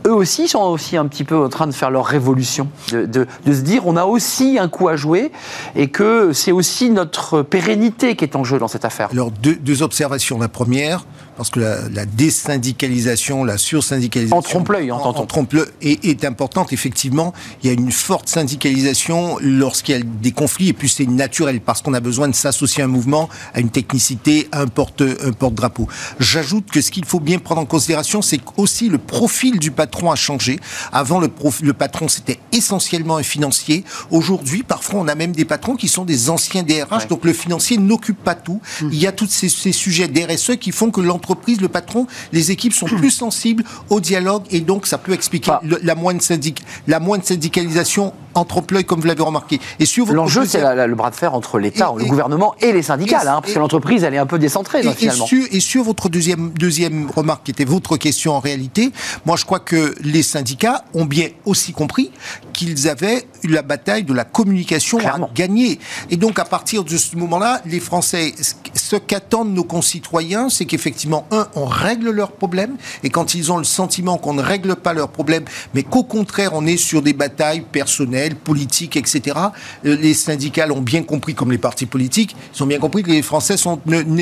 eux aussi sont aussi un petit peu en train de faire leur révolution, de, se dire on a aussi un coup à jouer et que c'est aussi notre pérennité qui est en jeu dans cette affaire. Alors, deux observations. La première, parce que la, la désyndicalisation, la sursyndicalisation... En trompe-l'œil, entend-on. En trompe-l'œil est, est importante, effectivement. Il y a une forte syndicalisation lorsqu'il y a des conflits, et puis c'est naturel, parce qu'on a besoin de s'associer à un mouvement, à une technicité, à un porte, un porte-drapeau. J'ajoute que ce qu'il faut bien prendre en considération, c'est aussi le profil du patron a changé. Avant, le, prof- le patron, c'était essentiellement un financier. Aujourd'hui, parfois, on a même des patrons qui sont des anciens DRH, Ouais. donc le financier n'occupe pas tout. Il y a tous ces, ces sujets d'RSE qui font que l'entreprise, le patron, les équipes sont plus sensibles au dialogue et donc ça peut expliquer le- la, moindre syndic, la moindre syndicalisation en trompe-l'œil, comme vous l'avez remarqué. Et L'enjeu, c'est deuxième- la- la- le bras de fer entre l'État, le gouvernement et les syndicats, et- là, hein, parce que l'entreprise, elle est un peu décentrée, Et, finalement. sur, et sur votre deuxième, deuxième remarque, qui était votre question en réalité, moi je crois que les syndicats ont bien aussi compris qu'ils avaient eu la bataille de la communication Clairement. à gagner. Et donc à partir de ce moment-là, les Français, ce- ce qu'attendent nos concitoyens, c'est qu'effectivement, un, on règle leurs problèmes, et quand ils ont le sentiment qu'on ne règle pas leurs problèmes, mais qu'au contraire, on est sur des batailles personnelles, politiques, etc., euh, les syndicats l'ont bien compris, comme les partis politiques, ils ont bien compris que les Français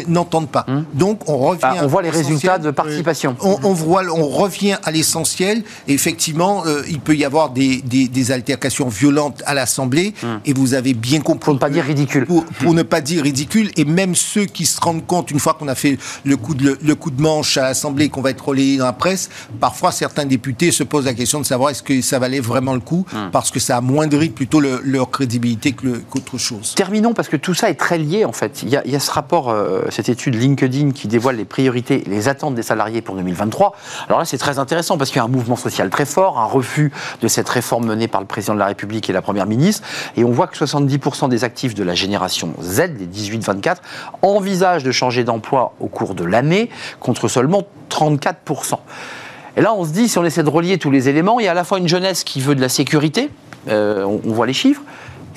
n'entendent pas. Donc on revient. Bah, on voit les à l'essentiel. résultats de participation. On, on voit, on revient à l'essentiel. Effectivement, euh, il peut y avoir des, des, des altercations violentes à l'Assemblée. Et vous avez bien compris. Pour ne pas dire ridicule. Pour, pour ne pas dire ridicule. Et même ceux qui se rendent compte, une fois qu'on a fait le coup de, le, le coup de manche à l'Assemblée, qu'on va être relayé dans la presse, parfois certains députés se posent la question de savoir est-ce que ça valait vraiment le coup, parce que ça amoindrit plutôt le- leur crédibilité qu'autre chose. Terminons parce que tout ça est très lié en fait. Il y a, ce rapport, euh, cette étude LinkedIn qui dévoile les priorités, les attentes des salariés pour 2023. Alors là, c'est très intéressant parce qu'il y a un mouvement social très fort, un refus de cette réforme menée par le président de la République et la première ministre. Et on voit que 70% des actifs de la génération Z, des 18-24, envisagent de changer d'emploi au cours de l'année, contre seulement 34%. Et là, on se dit, si on essaie de relier tous les éléments, il y a à la fois une jeunesse qui veut de la sécurité, on, on voit les chiffres,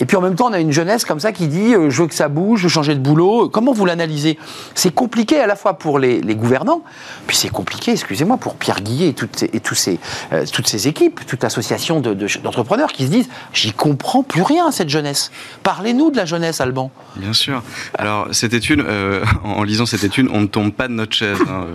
et puis en même temps, on a une jeunesse comme ça qui dit, euh, je veux que ça bouge, je veux changer de boulot. Comment vous l'analysez? C'est compliqué à la fois pour les, les gouvernants, puis c'est compliqué, excusez-moi, pour Pierre Guillet et toutes, et tous ces, euh, toutes ces équipes, toute association de- de- d'entrepreneurs qui se disent, j'y comprends plus rien à cette jeunesse. Parlez-nous de la jeunesse, Alban. Bien sûr. Alors, cette étude, euh, en lisant cette étude, on ne tombe pas de notre chaise, hein,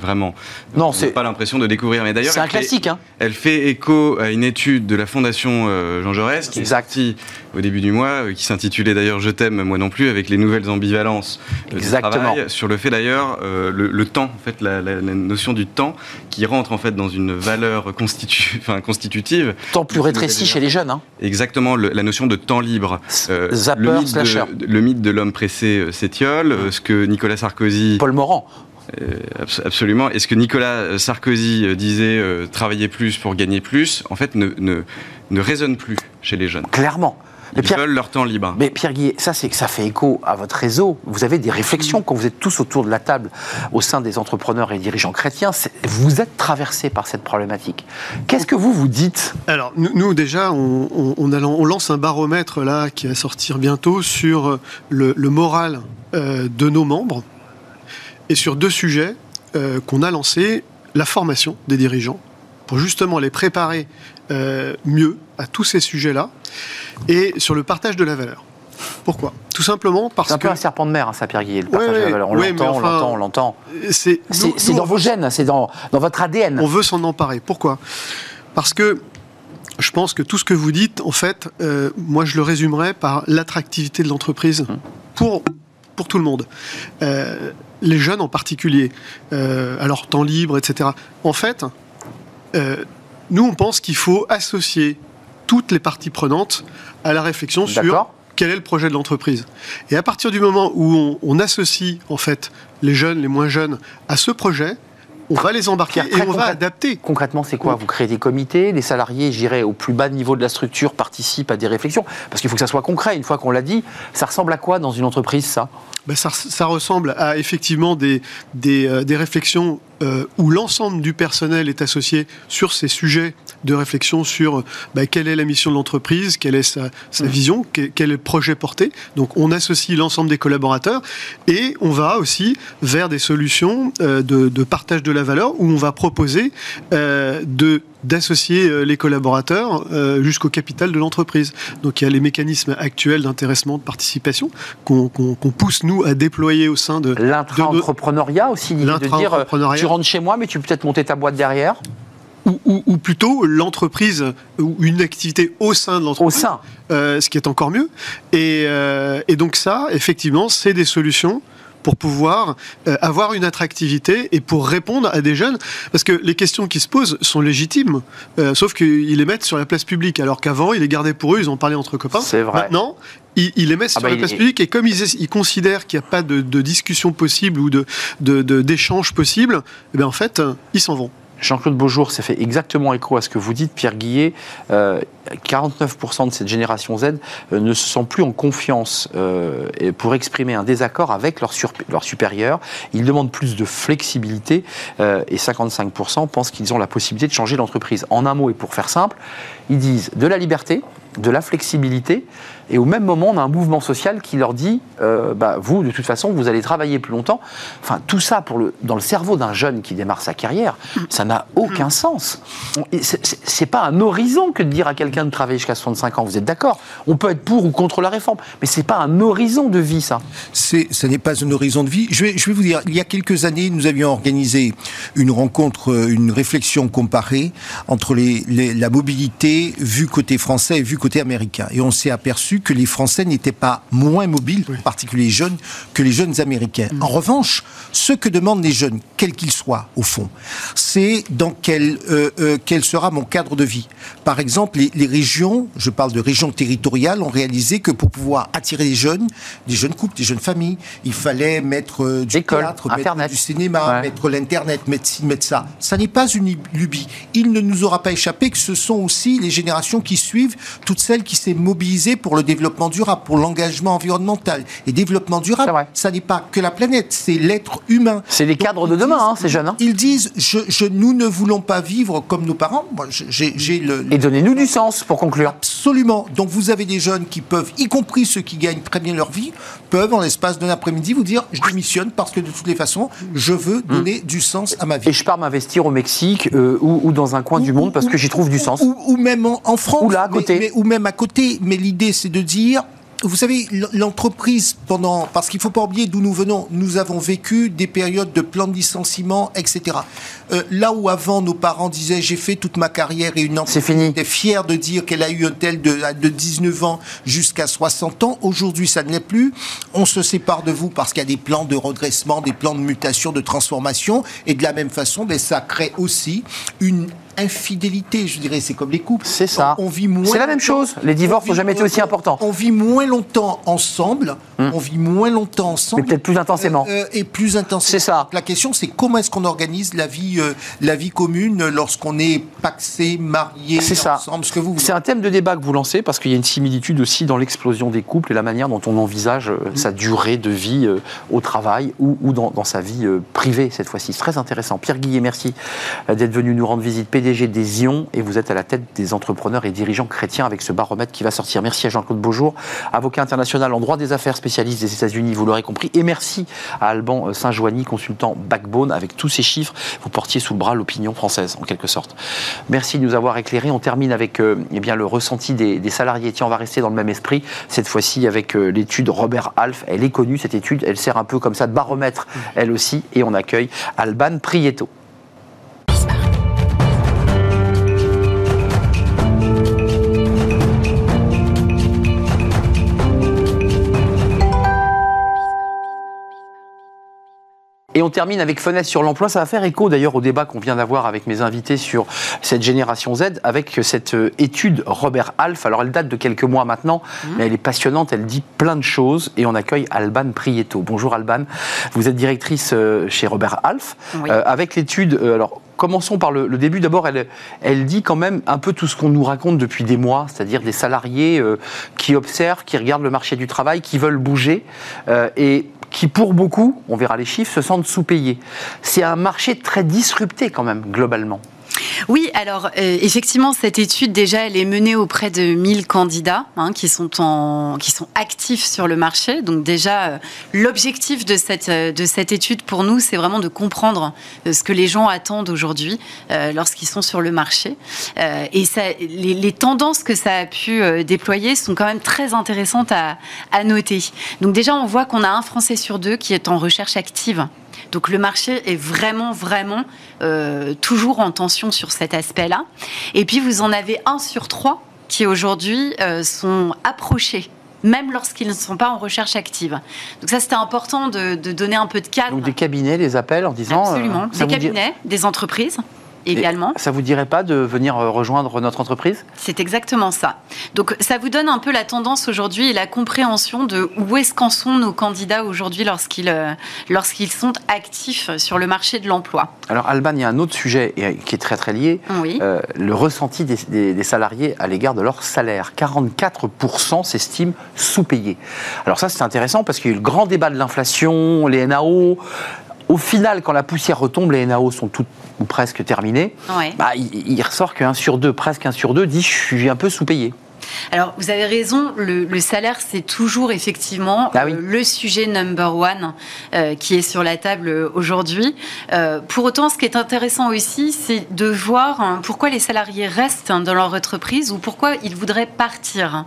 vraiment. Non, on c'est- n'a pas l'impression de découvrir. Mais d'ailleurs, C'est un fait- classique, hein Elle fait écho à une étude de la Fondation Jean Jaurès, qui Exact. est sortie au début du mois, euh, qui s'intitulait d'ailleurs Je t'aime, moi non plus, avec les nouvelles ambivalences euh, du Exactement. travail, sur le fait d'ailleurs, euh, le, le temps, en fait, la, la- la notion du temps, qui rentre en fait dans une valeur constitu- enfin, constitutive. Tant plus rétréci chez les jeunes. Hein. Exactement, le- la notion de temps libre. Euh, Zapper, le, mythe slasher. de, le mythe de l'homme pressé s'étiole, ce que Nicolas Sarkozy... Paul Morand. Abs- absolument. Et ce que Nicolas Sarkozy disait, euh, travailler plus pour gagner plus, en fait, ne, ne, ne résonne plus chez les jeunes. Clairement. Mais Ils Pierre, veulent leur temps libre. Mais Pierre Guillet, ça, c'est que ça fait écho à votre réseau. Vous avez des réflexions quand vous êtes tous autour de la table au sein des entrepreneurs et dirigeants chrétiens. Vous êtes traversés par cette problématique. Qu'est-ce que vous vous dites? Alors, nous, nous, déjà, on, on- on a- on lance un baromètre là qui va sortir bientôt sur le, le moral euh, de nos membres et sur deux sujets euh, qu'on a lancés la formation des dirigeants pour justement les préparer euh, mieux à tous ces sujets-là et sur le partage de la valeur. Pourquoi? Tout simplement parce C'est un que peu un serpent de mer, hein, ça, Pierre Guillet, le partage de la valeur. On ouais, l'entend, on l'entend, on l'entend. c'est C'est nous- c'est nous, dans on vos gènes, c'est dans, dans votre ADN. On veut s'en emparer. Pourquoi? Parce que je pense que tout ce que vous dites, en fait, euh, moi je le résumerais par l'attractivité de l'entreprise pour, pour tout le monde. Euh, les jeunes en particulier, euh, alors temps libre, etc. En fait, euh, nous on pense qu'il faut associer toutes les parties prenantes à la réflexion sur quel est le projet de l'entreprise. Et à partir du moment où on, on associe en fait les jeunes, les moins jeunes à ce projet, on va les embarquer et on va adapter. Concrètement, c'est quoi Vous créez des comités, les salariés, j'irai au plus bas niveau de la structure, participent à des réflexions. Parce qu'il faut que ça soit concret. Une fois qu'on l'a dit, ça ressemble à quoi dans une entreprise, ça? Ben, ça, ça ressemble à effectivement des, des, euh, des réflexions euh, où l'ensemble du personnel est associé sur ces sujets de réflexion sur bah, quelle est la mission de l'entreprise, quelle est sa, sa mmh. vision, quel, quel, est le projet porté. Donc on associe l'ensemble des collaborateurs et on va aussi vers des solutions euh, de, de, partage de la valeur où on va proposer euh, de d'associer euh, les collaborateurs euh, jusqu'au capital de l'entreprise. Donc il y a les mécanismes actuels d'intéressement, de participation qu'on pousse nous à déployer au sein de l'intraentrepreneuriat aussi, de dire tu rentres chez moi mais tu peux peut-être monter ta boîte derrière. Ou, ou, ou, plutôt l'entreprise ou une activité au sein de l'entreprise. Au sein. Euh, ce qui est encore mieux. Et, euh, et donc ça, effectivement, c'est des solutions pour pouvoir euh, avoir une attractivité et pour répondre à des jeunes. Parce que les questions qui se posent sont légitimes, euh, sauf qu'ils les mettent sur la place publique, alors qu'avant, ils les gardaient pour eux, ils en parlaient entre copains. C'est vrai. Maintenant, ils, ils les mettent ah sur bah la place publique et comme ils, ils considèrent qu'il n'y a pas de, de, discussion possible ou d'échange de, de, possible, eh bien en fait, ils s'en vont. Jean-Claude Beaujour, ça fait exactement écho à ce que vous dites, Pierre Guillet. Euh, 49% de cette génération Z euh, ne se sent plus en confiance euh, pour exprimer un désaccord avec leur, leur supérieur. Ils demandent plus de flexibilité euh, et 55% pensent qu'ils ont la possibilité de changer l'entreprise. En un mot et pour faire simple, ils disent de la liberté, de la flexibilité, et au même moment, on a un mouvement social qui leur dit euh, bah, vous, de toute façon, vous allez travailler plus longtemps. Enfin, tout ça, pour le, dans le cerveau d'un jeune qui démarre sa carrière, ça n'a aucun sens. C'est pas un horizon que de dire à quelqu'un de travailler jusqu'à 65 ans. Vous êtes d'accord? On peut être pour ou contre la réforme, mais c'est pas un horizon de vie, ça. Ce n'est pas un horizon de vie. Je vais, je vais vous dire, il y a quelques années, nous avions organisé une rencontre, euh, une réflexion comparée entre les, la mobilité vue côté français et vue côté américain. Et on s'est aperçu que les Français n'étaient pas moins mobiles, oui. en particulier les jeunes, que les jeunes Américains. Mmh. En revanche, ce que demandent les jeunes, quels qu'ils soient, au fond, c'est dans quel, euh, euh, quel sera mon cadre de vie. Par exemple, les, les, régions, je parle de régions territoriales, ont réalisé que pour pouvoir attirer des jeunes, des jeunes couples, des jeunes familles, il fallait mettre euh, du École, théâtre, Internet. mettre du cinéma, ouais. mettre l'Internet, mettre ci, mettre ça. Ça n'est pas une lubie. Il ne nous aura pas échappé que ce sont aussi les générations qui suivent, toutes celles qui s'est mobilisées pour le développement durable, pour l'engagement environnemental. Et développement durable, ça n'est pas que la planète, c'est l'être humain. C'est les cadres de demain, disent, hein, ces jeunes. Hein. Ils disent, je, je, nous ne voulons pas vivre comme nos parents. Moi, j'ai le, Et donnez-nous du sens pour conclure. Absolument. Donc vous avez des jeunes qui peuvent, y compris ceux qui gagnent très bien leur vie, peuvent en l'espace d'un après-midi vous dire, je démissionne parce que de toutes les façons, je veux donner mmh. du sens à ma vie. Et je pars m'investir au Mexique euh, ou, ou, dans un coin ou, du monde parce que j'y trouve du sens. Ou, ou même en, en, France. Ou là, à côté. Mais, mais, ou même à côté. Mais l'idée, c'est de dire, vous savez, l'entreprise, pendant, parce qu'il faut pas oublier d'où nous venons, nous avons vécu des périodes de plans de licenciement, etc. Euh, là où avant nos parents disaient j'ai fait toute ma carrière et une entreprise était fière de dire qu'elle a eu un tel de, de 19 ans jusqu'à 60 ans, aujourd'hui ça ne l'est plus. On se sépare de vous parce qu'il y a des plans de redressement, des plans de mutation, de transformation, et de la même façon, ben, ça crée aussi une infidélité, je dirais, c'est comme les couples. C'est ça. On, on vit moins. C'est la même chose. Les divorces n'ont jamais été aussi importants. On vit moins longtemps ensemble. Hum. On vit moins longtemps ensemble. Mais peut-être plus intensément. Euh, et plus intensément. C'est ça. La question, c'est comment est-ce qu'on organise la vie, euh, la vie commune lorsqu'on est paxé, marié, c'est ça. ensemble, ce que vous. C'est un thème de débat que vous lancez parce qu'il y a une similitude aussi dans l'explosion des couples et la manière dont on envisage euh, hum. sa durée de vie euh, au travail ou, ou dans, dans, sa vie euh, privée cette fois-ci. C'est très intéressant. Pierre Guillet, merci d'être venu nous rendre visite. PDG des Ions et vous êtes à la tête des entrepreneurs et dirigeants chrétiens avec ce baromètre qui va sortir. Merci à Jean-Claude Beaujour, avocat international en droit des affaires spécialiste des États-Unis, vous l'aurez compris. Et merci à Alban Saint-Joigny, consultant Backbone. Avec tous ces chiffres, vous portiez sous le bras l'opinion française, en quelque sorte. Merci de nous avoir éclairés. On termine avec euh, eh bien, le ressenti des, salariés. Tiens, on va rester dans le même esprit, cette fois-ci avec euh, l'étude Robert Alf. Elle est connue, cette étude. Elle sert un peu comme ça de baromètre, elle aussi. Et on accueille Alban Prieto. Et on termine avec Fenêtre sur l'emploi. Ça va faire écho d'ailleurs au débat qu'on vient d'avoir avec mes invités sur cette génération Z, avec cette euh, étude Robert Alf. Alors elle date de quelques mois maintenant, mmh. mais elle est passionnante, elle dit plein de choses. Et on accueille Alban Prieto. Bonjour Alban, vous êtes directrice euh, chez Robert Alf. Oui. Euh, avec l'étude, alors commençons par le, début. D'abord, elle, elle, dit quand même un peu tout ce qu'on nous raconte depuis des mois, c'est-à-dire des salariés euh, qui observent, qui regardent le marché du travail, qui veulent bouger. Euh, et qui pour beaucoup, on verra les chiffres, se sentent sous-payés. C'est un marché très disrupté quand même, globalement. Oui, alors euh, effectivement, cette étude déjà, elle est menée auprès de 1000 candidats hein, qui sont en, qui sont actifs sur le marché. Donc déjà, euh, l'objectif de cette euh, de cette étude pour nous, c'est vraiment de comprendre ce que les gens attendent aujourd'hui lorsqu'ils sont sur le marché. et ça, les, les, tendances que ça a pu déployer sont quand même très intéressantes à, à noter. Donc déjà, on voit qu'on a un Français sur deux qui est en recherche active donc le marché est vraiment, vraiment euh, toujours en tension sur cet aspect-là. Et puis vous en avez un sur trois qui aujourd'hui euh, sont approchés même lorsqu'ils ne sont pas en recherche active. Donc ça, c'était important de, donner un peu de cadre. Donc des cabinets les appellent en disant... Euh, Absolument, des cabinets, des entreprises également. ça vous dirait pas de venir euh, rejoindre notre entreprise? C'est exactement ça. Donc ça vous donne un peu la tendance aujourd'hui et la compréhension de où est-ce qu'en sont nos candidats aujourd'hui lorsqu'ils euh, lorsqu'ils sont actifs sur le marché de l'emploi? Alors Alban, il y a un autre sujet qui est très très lié, euh, le ressenti des, salariés à l'égard de leur salaire. 44% s'estiment sous-payés. Alors ça c'est intéressant parce qu'il y a eu le grand débat de l'inflation, les NAO, au final, quand la poussière retombe, les NAO sont toutes ou presque terminées. Bah, il, il, ressort qu'un sur deux, presque un sur deux, dit je suis un peu sous-payé. Alors, vous avez raison, le, salaire, c'est toujours effectivement ah euh, le sujet number one euh, qui est sur la table euh, aujourd'hui. pour autant, ce qui est intéressant aussi, c'est de voir hein, pourquoi les salariés restent dans leur entreprise ou pourquoi ils voudraient partir.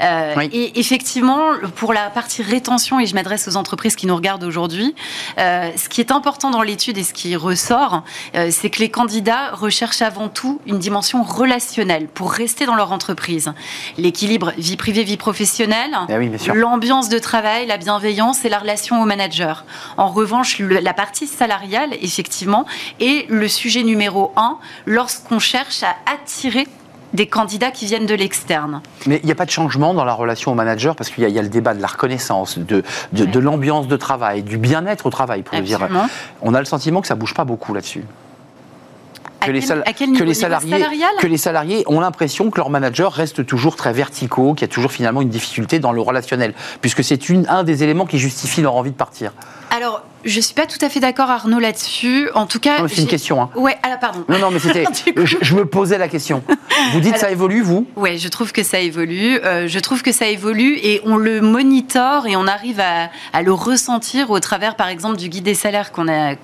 Et effectivement, pour la partie rétention, et je m'adresse aux entreprises qui nous regardent aujourd'hui, ce qui est important dans l'étude et ce qui ressort, c'est que les candidats recherchent avant tout une dimension relationnelle pour rester dans leur entreprise l'équilibre vie privée, vie professionnelle, eh l'ambiance de travail, la bienveillance et la relation au manager. En revanche, la partie salariale, effectivement, est le sujet numéro un lorsqu'on cherche à attirer des candidats qui viennent de l'externe. Mais il n'y a pas de changement dans la relation au manager parce qu'il y, a le débat de la reconnaissance, de, de, l'ambiance de travail, du bien-être au travail, pour le dire. On a le sentiment que ça bouge pas beaucoup là-dessus que, les, que les, salariés, que les salariés ont l'impression que leurs managers restent toujours très verticaux, qu'il y a toujours finalement une difficulté dans le relationnel, puisque c'est un des éléments qui justifie leur envie de partir. Alors, je suis pas tout à fait d'accord, Arnaud, là-dessus. En tout cas, c'est une question. Hein. Ouais, alors pardon. Non, non, mais c'était. je, me posais la question. Vous dites que ça évolue, vous? Oui, je trouve que ça évolue. Euh, je trouve que ça évolue et on le monitore et on arrive à, le ressentir au travers, par exemple, du guide des salaires qu'on a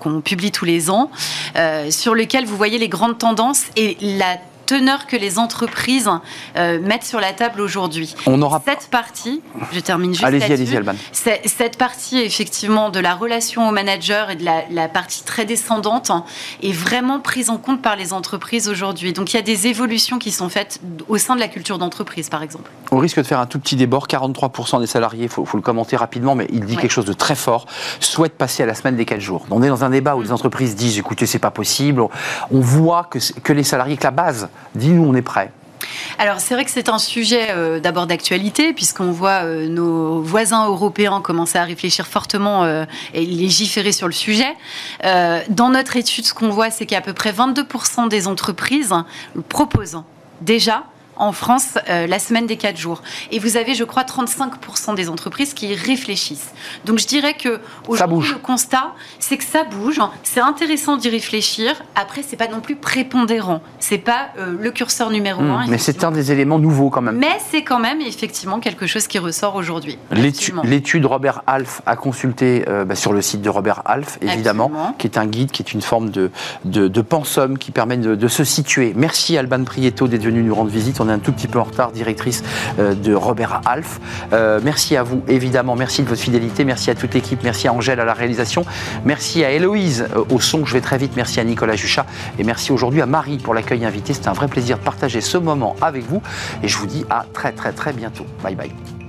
qu'on publie tous les ans, euh, sur lequel vous voyez les grandes tendances et la teneur que les entreprises euh, mettent sur la table aujourd'hui. On aura cette partie, je termine juste allez-y, allez-y, Alban. Cette partie effectivement de la relation au manager et de la, partie très descendante est vraiment prise en compte par les entreprises aujourd'hui. Donc il y a des évolutions qui sont faites au sein de la culture d'entreprise, par exemple. Au risque de faire un tout petit débord, 43% des salariés, il faut, le commenter rapidement, mais il dit quelque chose de très fort, souhaitent passer à la semaine des 4 jours. On est dans un débat où les entreprises disent, écoutez, c'est pas possible. On voit que, que les salariés, que la base Dis-nous, on est prêt. Alors c'est vrai que c'est un sujet euh, d'abord d'actualité puisqu'on voit euh, nos voisins européens commencer à réfléchir fortement euh, et légiférer sur le sujet. dans notre étude, ce qu'on voit, c'est qu'à peu près 22% des entreprises proposent déjà en France euh, la semaine des 4 jours. Et vous avez, je crois, 35% des entreprises qui y réfléchissent. Donc je dirais que aujourd'hui, le constat, c'est que ça bouge. C'est intéressant d'y réfléchir. Après, c'est pas non plus prépondérant. C'est pas euh, le curseur numéro mmh, un. Mais c'est un des éléments nouveaux quand même. Mais c'est quand même effectivement quelque chose qui ressort aujourd'hui. L'étude Robert Half a consulté euh, bah, sur le site de Robert Half, évidemment, qui est un guide, qui est une forme de, de, pensum qui permet de, se situer. Merci Alban Prieto d'être venu nous rendre visite un tout petit peu en retard, directrice euh, de Robert Alf. Euh, merci à vous, évidemment. Merci de votre fidélité. Merci à toute l'équipe. Merci à Angèle à la réalisation. Merci à Héloïse euh, au son. Je vais très vite. Merci à Nicolas Juchat. Et merci aujourd'hui à Marie pour l'accueil invité. C'était un vrai plaisir de partager ce moment avec vous. Et je vous dis à très, très, très bientôt. Bye bye.